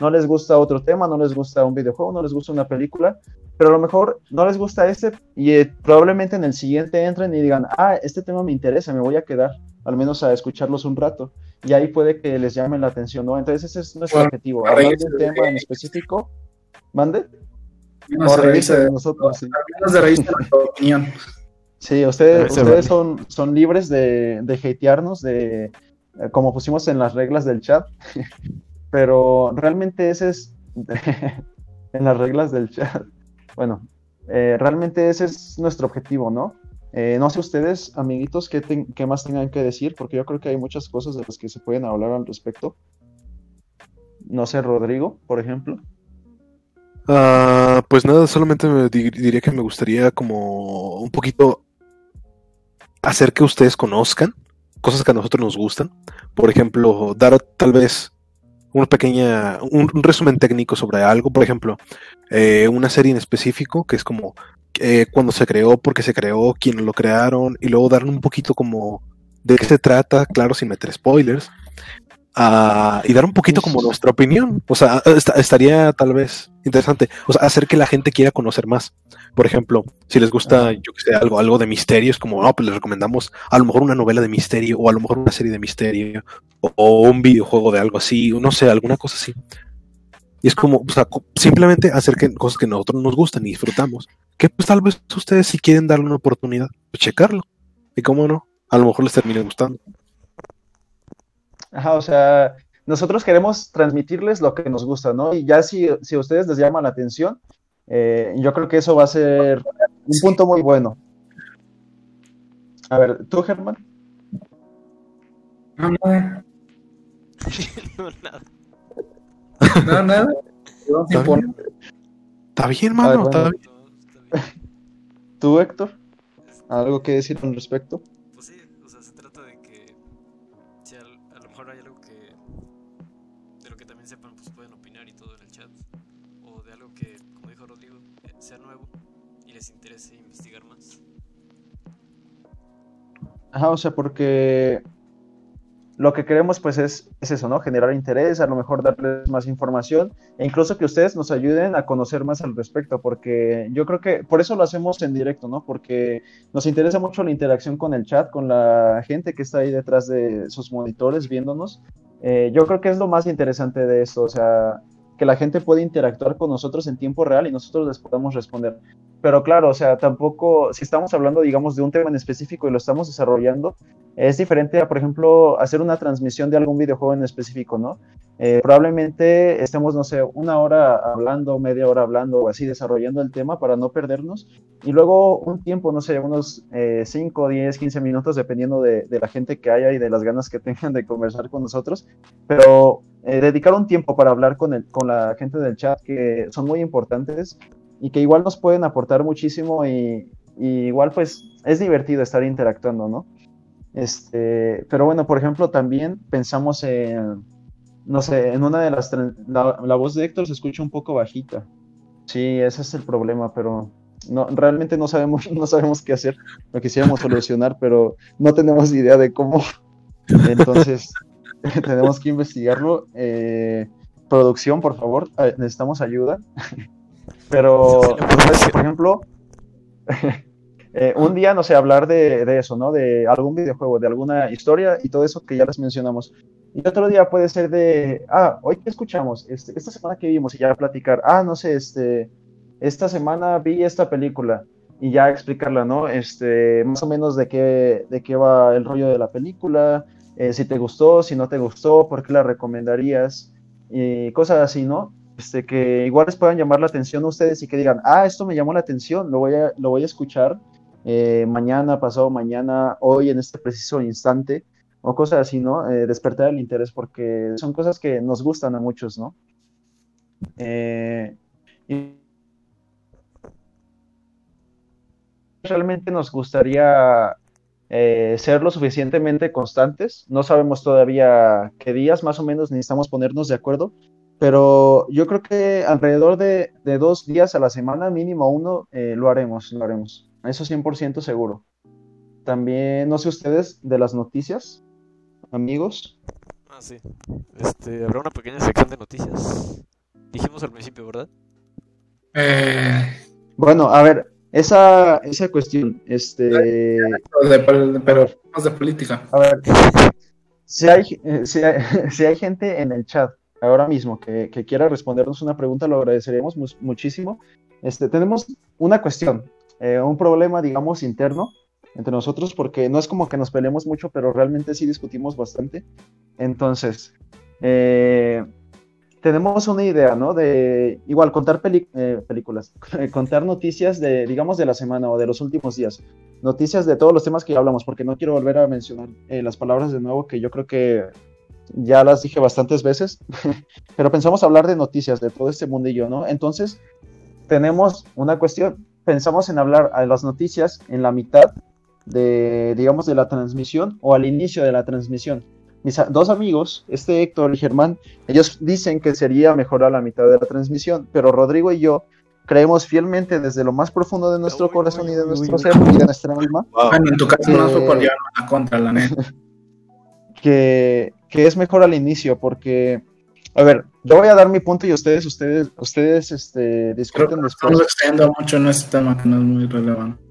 no les gusta otro tema, no les gusta un videojuego, no les gusta una película, pero a lo mejor no les gusta este y eh, probablemente en el siguiente entren y digan, ah, este tema me interesa, me voy a quedar al menos a escucharlos un rato y ahí puede que les llamen la atención, ¿no? Entonces ese es nuestro Bueno, objetivo, hablar de un tema en específico, mande, No revisa de nosotros, sí. menos de opinión. Sí, ustedes, ustedes son, son libres de, de hatearnos, de, eh, como pusimos en las reglas del chat, pero realmente ese es, en las reglas del chat, bueno, eh, realmente ese es nuestro objetivo, ¿no? Eh, no sé ustedes, amiguitos, ¿qué, qué más tengan que decir, porque yo creo que hay muchas cosas de las que se pueden hablar al respecto. No sé, Rodrigo, por ejemplo. Ah, pues nada, solamente me di- diría que me gustaría como un poquito hacer que ustedes conozcan cosas que a nosotros nos gustan. Por ejemplo, dar tal vez una pequeña, un, un resumen técnico sobre algo. Por ejemplo, eh, una serie en específico que es como eh, cuando se creó, por qué se creó, quiénes lo crearon, y luego darle un poquito como de qué se trata, claro, sin meter spoilers. Ah, y dar un poquito como nuestra opinión. O sea, esta- estaría tal vez interesante. O sea, hacer que la gente quiera conocer más. Por ejemplo, si les gusta, yo que sé, algo, algo de misterio, es como, no, pues les recomendamos a lo mejor una novela de misterio, o a lo mejor una serie de misterio, o, o un videojuego de algo así, o no sé, alguna cosa así. Y es como, o sea, simplemente hacer que cosas que nosotros nos gustan y disfrutamos. Que pues tal vez ustedes si quieren darle una oportunidad, pues checarlo. Y cómo no, a lo mejor les termine gustando. Ajá, o sea, nosotros queremos transmitirles lo que nos gusta, ¿no? Y ya si, si a ustedes les llama la atención, eh, yo creo que eso va a ser un punto muy bueno. A ver, ¿tú, Germán? No, nada. no, nada. No, Está bien, Está bien, mano, ver, bueno. está bien. ¿Tú, Héctor? ¿Algo que decir al respecto? Ajá, o sea, porque lo que queremos pues es, es, eso, ¿no? Generar interés, a lo mejor darles más información e incluso que ustedes nos ayuden a conocer más al respecto, porque yo creo que por eso lo hacemos en directo, ¿no? Porque nos interesa mucho la interacción con el chat, con la gente que está ahí detrás de sus monitores viéndonos. Eh, yo creo que es lo más interesante de esto, o sea, que la gente puede interactuar con nosotros en tiempo real y nosotros les podemos responder. Pero claro, o sea, tampoco, si estamos hablando, digamos, de un tema en específico y lo estamos desarrollando, es diferente a, por ejemplo, hacer una transmisión de algún videojuego en específico, ¿no? Eh, probablemente estemos, no sé, una hora hablando, media hora hablando o así, desarrollando el tema para no perdernos. Y luego un tiempo, no sé, unos 5, 10, 15 minutos, dependiendo de, de, la gente que haya y de las ganas que tengan de conversar con nosotros. Pero eh, dedicar un tiempo para hablar con, el, con la gente del chat, que son muy importantes y que igual nos pueden aportar muchísimo y, igual pues es divertido estar interactuando, ¿no? Este, pero bueno, por ejemplo, también pensamos en, no sé, en una de las, la, la, voz de Héctor se escucha un poco bajita. Sí, ese es el problema, pero no, realmente no sabemos, no sabemos qué hacer. Lo quisiéramos solucionar, pero no tenemos idea de cómo. Entonces, tenemos que investigarlo. Eh, producción, por favor, eh, necesitamos ayuda. pero, por ejemplo, eh, un día, no sé, hablar de, de, eso, ¿no? De algún videojuego, de alguna historia y todo eso que ya les mencionamos. Y otro día puede ser de, ah, hoy que escuchamos, este, esta semana que vimos y ya platicar, ah, no sé, este, esta semana vi esta película y ya explicarla, ¿no? Este, más o menos de qué, de qué va el rollo de la película, eh, si te gustó, si no te gustó, por qué la recomendarías y cosas así, ¿no? Este, que igual les puedan llamar la atención a ustedes y que digan, ah, esto me llamó la atención, lo voy a, lo voy a escuchar eh, mañana, pasado mañana, hoy, en este preciso instante, o cosas así, ¿no? Eh, despertar el interés, porque son cosas que nos gustan a muchos, ¿no? Eh, realmente nos gustaría ser lo suficientemente constantes. No sabemos todavía qué días, más o menos necesitamos ponernos de acuerdo, pero yo creo que alrededor de, de dos días a la semana, mínimo uno, eh, lo haremos, lo haremos. Eso 100% seguro. También, no sé ustedes, de las noticias, amigos. Ah, sí. Este, habrá una pequeña sección de noticias. Dijimos al principio, ¿verdad? Eh, Bueno, a ver, esa, esa cuestión, este, de- pero más de política. a ver, si hay, eh, si hay, si hay gente en el chat ahora mismo que, quiera respondernos una pregunta, lo agradeceríamos mu- muchísimo. Este, tenemos una cuestión, eh, un problema, digamos, interno entre nosotros, porque no es como que nos peleemos mucho, pero realmente sí discutimos bastante. Entonces, eh, tenemos una idea, ¿no? De igual contar eh, películas, contar noticias de, digamos, de la semana o de los últimos días. Noticias de todos los temas que ya hablamos, porque no quiero volver a mencionar las palabras de nuevo, que yo creo que ya las dije bastantes veces, pero pensamos hablar de noticias de todo este mundillo, ¿no? Entonces, tenemos una cuestión, pensamos en hablar a las noticias en la mitad de, digamos, de la transmisión o al inicio de la transmisión. Mis dos amigos, este Héctor y Germán, ellos dicen que sería mejor a la mitad de la transmisión, pero Rodrigo y yo creemos fielmente desde lo más profundo de nuestro Uy, corazón uy, y de uy, nuestro uy. ser y de nuestra alma Wow. Bueno, en tu caso no Eh, la contra, la neta. que, que es mejor al inicio, porque, a ver, yo voy a dar mi punto y ustedes, ustedes, ustedes, este, discuten después. estamos extendiendo mucho en este tema que no es muy relevante.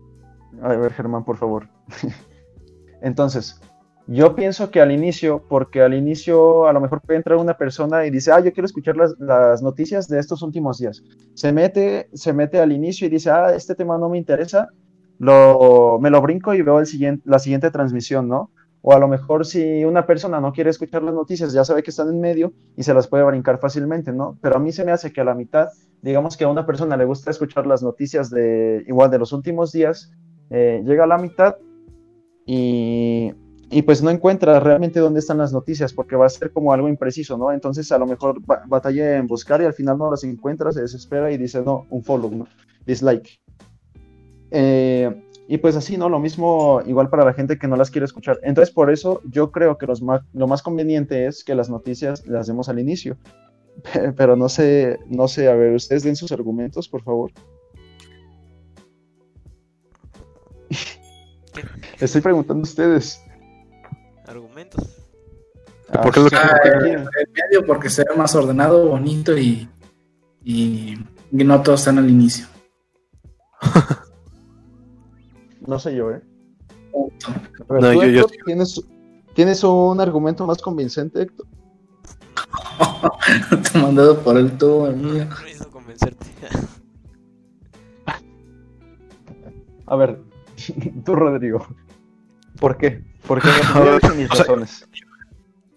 A ver, Germán, por favor. Entonces, yo pienso que al inicio, porque al inicio a lo mejor puede entrar una persona y dice, ah, yo quiero escuchar las, las noticias de estos últimos días. Se mete, se mete al inicio y dice, ah, este tema no me interesa, lo, me lo brinco y veo el siguiente, la siguiente transmisión, ¿no? O a lo mejor si una persona no quiere escuchar las noticias, ya sabe que están en medio y se las puede brincar fácilmente, ¿no? Pero a mí se me hace que a la mitad, digamos que a una persona le gusta escuchar las noticias de igual de los últimos días, eh, llega a la mitad y, y pues no encuentra realmente dónde están las noticias porque va a ser como algo impreciso, ¿no? Entonces a lo mejor ba- batalla en buscar y al final no las encuentra, se desespera y dice, no, un follow, ¿no? Dislike. Eh, y pues así, ¿no? Lo mismo igual para la gente que no las quiere escuchar. Entonces por eso yo creo que los más, lo más conveniente es que las noticias las demos al inicio. pero no sé, no sé, a ver, ustedes den sus argumentos, por favor. Estoy preguntando a ustedes. Argumentos. ¿Por qué lo sí, Ah, el, el medio porque sea más ordenado, bonito y, y, y no todos están al inicio. No sé yo, ¿eh? Ver, No, tú, yo- yo Héctor, sí. ¿tienes, ¿tienes un argumento más convincente, Héctor? Te he mandado por el tubo, mío. No convencerte. A ver, tú, Rodrigo. ¿Por qué? ¿Por qué? Yo dije mis sea, razones.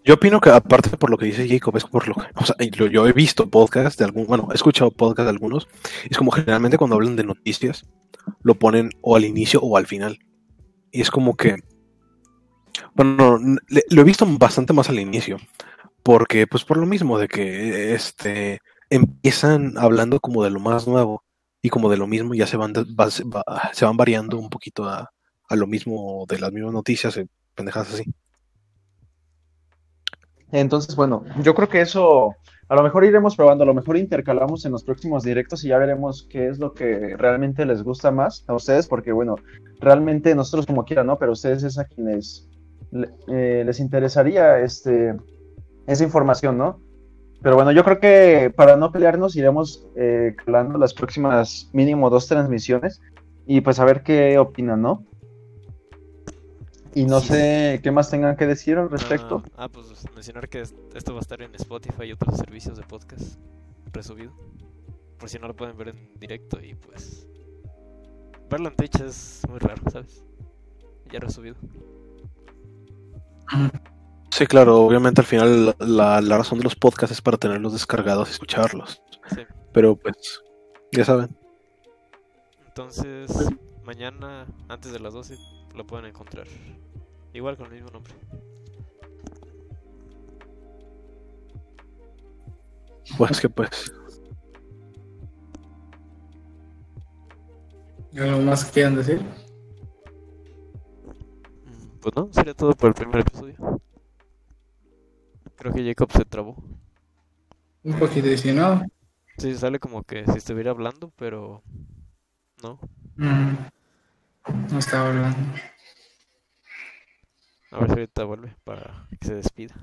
Yo opino que aparte por lo que dice Jacob, es por lo que, o sea, y lo- yo he visto podcasts de algún, bueno, he escuchado podcasts de algunos, es como generalmente cuando hablan de noticias, lo ponen o al inicio o al final. Y es como que, bueno, lo he visto bastante más al inicio, porque pues por lo mismo de que, este, empiezan hablando como de lo más nuevo y como de lo mismo ya se van, se van variando un poquito a, a lo mismo de las mismas noticias, eh, pendejadas así. Entonces, bueno, yo creo que eso a lo mejor iremos probando, a lo mejor intercalamos en los próximos directos y ya veremos qué es lo que realmente les gusta más a ustedes, porque bueno, realmente nosotros como quiera, ¿no? Pero ustedes es a quienes eh, les interesaría este, esa información, ¿no? Pero bueno, yo creo que para no pelearnos iremos eh, calando las próximas mínimo dos transmisiones y pues a ver qué opinan, ¿no? Y no Sí. sé qué más tengan que decir al respecto. Ah, ah, pues mencionar que es- esto va a estar en Spotify y otros servicios de podcast resubido. Por si no lo pueden ver en directo y pues. Verlo en Twitch es muy raro, ¿sabes? Ya resubido. Sí, claro, obviamente al final la, la- la razón de los podcasts es para tenerlos descargados y escucharlos. Sí. Pero pues, ya saben. Entonces, mañana, antes de las 12, lo pueden encontrar. Igual con el mismo nombre. Pues que pues. ¿Algo más que quieran decir? Mm, Pues no, sería todo por el primer episodio. Creo que Jacob se trabó. Un poquito no. Sí, sale como que si estuviera hablando, pero no. mm, no estaba hablando. A ver si ahorita vuelve para que se despida.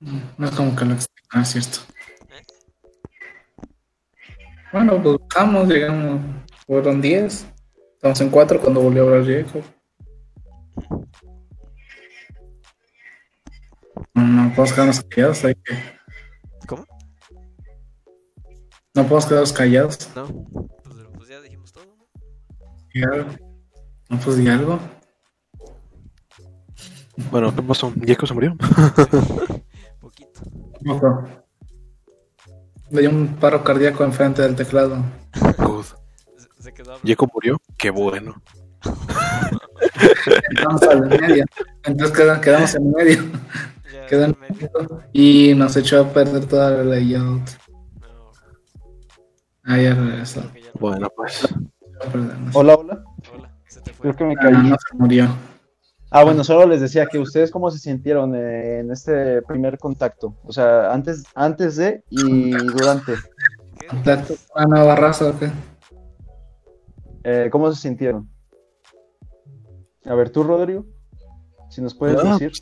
Mm, No es como que lo extrañaba, es cierto. Bueno, pues bajamos, llegamos. Fueron 10. Estamos en 4 cuando volvió a hablar Jacob. No, no podemos quedarnos callados. Hay que... ¿Cómo? No podemos quedarnos callados. No. No, pues di algo. Bueno, ¿qué pasó? ¿Jacob se murió? Poquito. Pero- Le dio un paro cardíaco enfrente del teclado. Good. Se, se quedó. Jacob murió. Qué bueno. Al medio. Entonces quedamos, quedamos en medio. En medio. medio. Y nos echó a perder toda la layout. No, Ah, ya regresó. Bueno, pues. Perdón. Hola, hola. Hola, se te fue. Creo que me Ah, caí. no se murió. Ah, bueno, solo les decía que ustedes cómo se sintieron eh, en este primer contacto. O sea, antes, antes de y durante. Contacto. Una nueva raza, ¿o qué? Eh, ¿Cómo se sintieron? A ver, tú, Rodrigo, si nos puedes Ah, decir.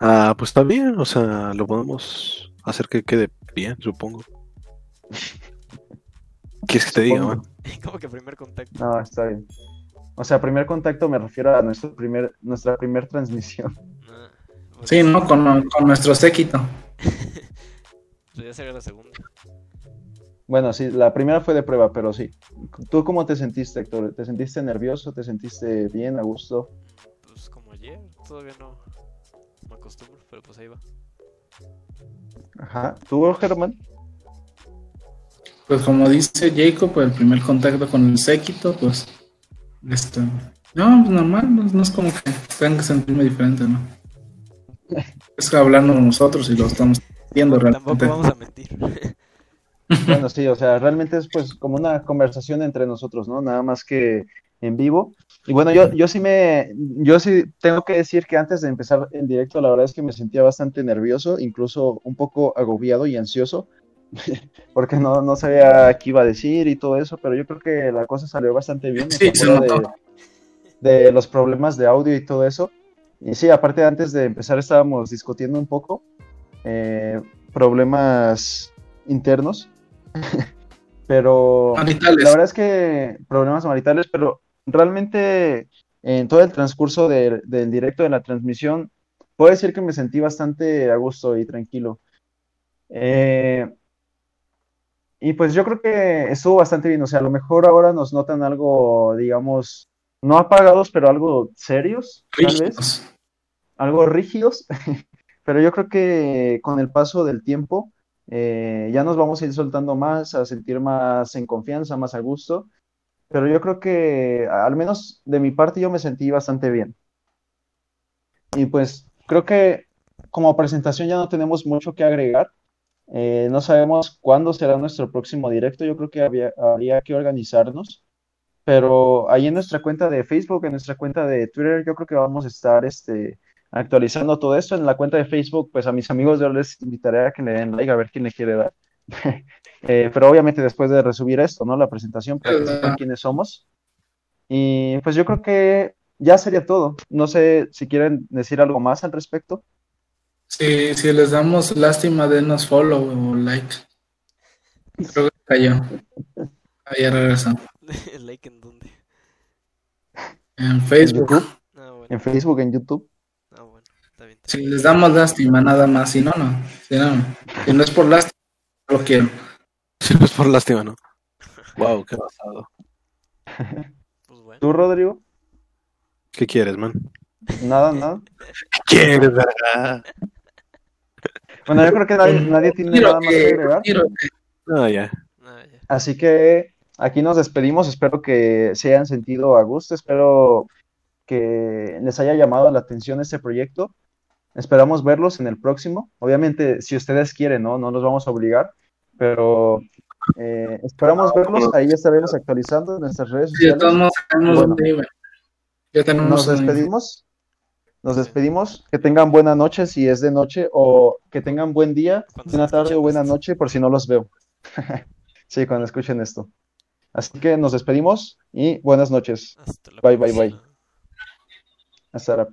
Ah, pues está bien. O sea, lo podemos hacer que quede bien, supongo. ¿Quieres que te diga, man? Como que primer contacto. No, está bien. O sea, primer contacto me refiero a nuestro primer, nuestra primer transmisión. Ah, pues, Sí, ¿no? Con, con nuestro séquito. pues ya sería la segunda. Bueno, sí, la primera fue de prueba, pero sí. ¿Tú cómo te sentiste, Héctor? ¿Te sentiste nervioso? ¿Te sentiste bien, a gusto? Pues como ayer, todavía no me acostumbro, pero pues ahí va. Ajá. ¿Tú, Germán? Pues como dice Jacob, el primer contacto con el séquito, pues. Esto. No, pues normal, no, no es como que tengan que sentirme diferente, ¿no? Es que hablando nosotros y lo estamos Tampoco realmente. vamos a mentir. Bueno, sí, o sea, realmente es pues como una conversación entre nosotros, ¿no? Nada más que en vivo. Y bueno, yo, yo sí me, yo sí tengo que decir que antes de empezar el directo, la verdad es que me sentía bastante nervioso, incluso un poco agobiado y ansioso, porque no, no sabía qué iba a decir y todo eso, pero yo creo que la cosa salió bastante bien. Sí, se de, los problemas de audio y todo eso. Y sí, aparte antes de empezar estábamos discutiendo un poco eh, problemas internos, pero Maritales. la verdad es que problemas maritales, pero realmente en todo el transcurso de- del directo de la transmisión, puedo decir que me sentí bastante a gusto y tranquilo. Eh, y pues yo creo que estuvo bastante bien, o sea, a lo mejor ahora nos notan algo, digamos, no apagados, pero algo serios, tal vez algo rígidos, pero yo creo que con el paso del tiempo eh, ya nos vamos a ir soltando más, a sentir más en confianza, más a gusto, pero yo creo que al menos de mi parte yo me sentí bastante bien. Y pues creo que como presentación ya no tenemos mucho que agregar. Eh, no sabemos cuándo será nuestro próximo directo, yo creo que había- habría que organizarnos. Pero ahí en nuestra cuenta de Facebook, en nuestra cuenta de Twitter, yo creo que vamos a estar este, actualizando todo esto. En la cuenta de Facebook, pues a mis amigos yo les invitaré a que le den like a ver quién le quiere dar. Eh, pero obviamente después de resubir esto, ¿no? La presentación para que sepan quiénes somos. Y pues yo creo que ya sería todo. No sé si quieren decir algo más al respecto. Sí, si les damos lástima, denos follow o like. Creo que cayó. Ahí ya regresó. like en dónde. En En Facebook. YouTube, Ah, bueno. en Facebook, en YouTube. Ah, bueno. Está bien. Si les damos lástima, nada más. Si no, no. Si no, no. Si no es por lástima, no lo quiero. Si no es por lástima, ¿no? Wow, qué pasado. Pues bueno. ¿Tú, Rodrigo? ¿Qué quieres, man? Nada, nada. ¿Qué quieres, verga? Bueno, yo creo que nadie, nadie tiene nada más que que- agregar. que- No, ya. Ah, ya. Así que aquí nos despedimos. Espero que se hayan sentido a gusto. Espero que les haya llamado la atención este proyecto. Esperamos verlos en el próximo. Obviamente, si ustedes quieren, ¿no? No los vamos a obligar, pero eh, esperamos verlos. Ahí estaremos actualizando en nuestras redes Sí, de todos sociales. sabemos Bueno. Ya tenemos Nos despedimos. Nos despedimos. Que tengan buena noche si es de noche o que tengan buen día, buena tarde o buena noche por si no los veo. Sí, cuando escuchen esto. Así que nos despedimos y buenas noches. Hasta la Bye, bye, bye. próxima. Hasta la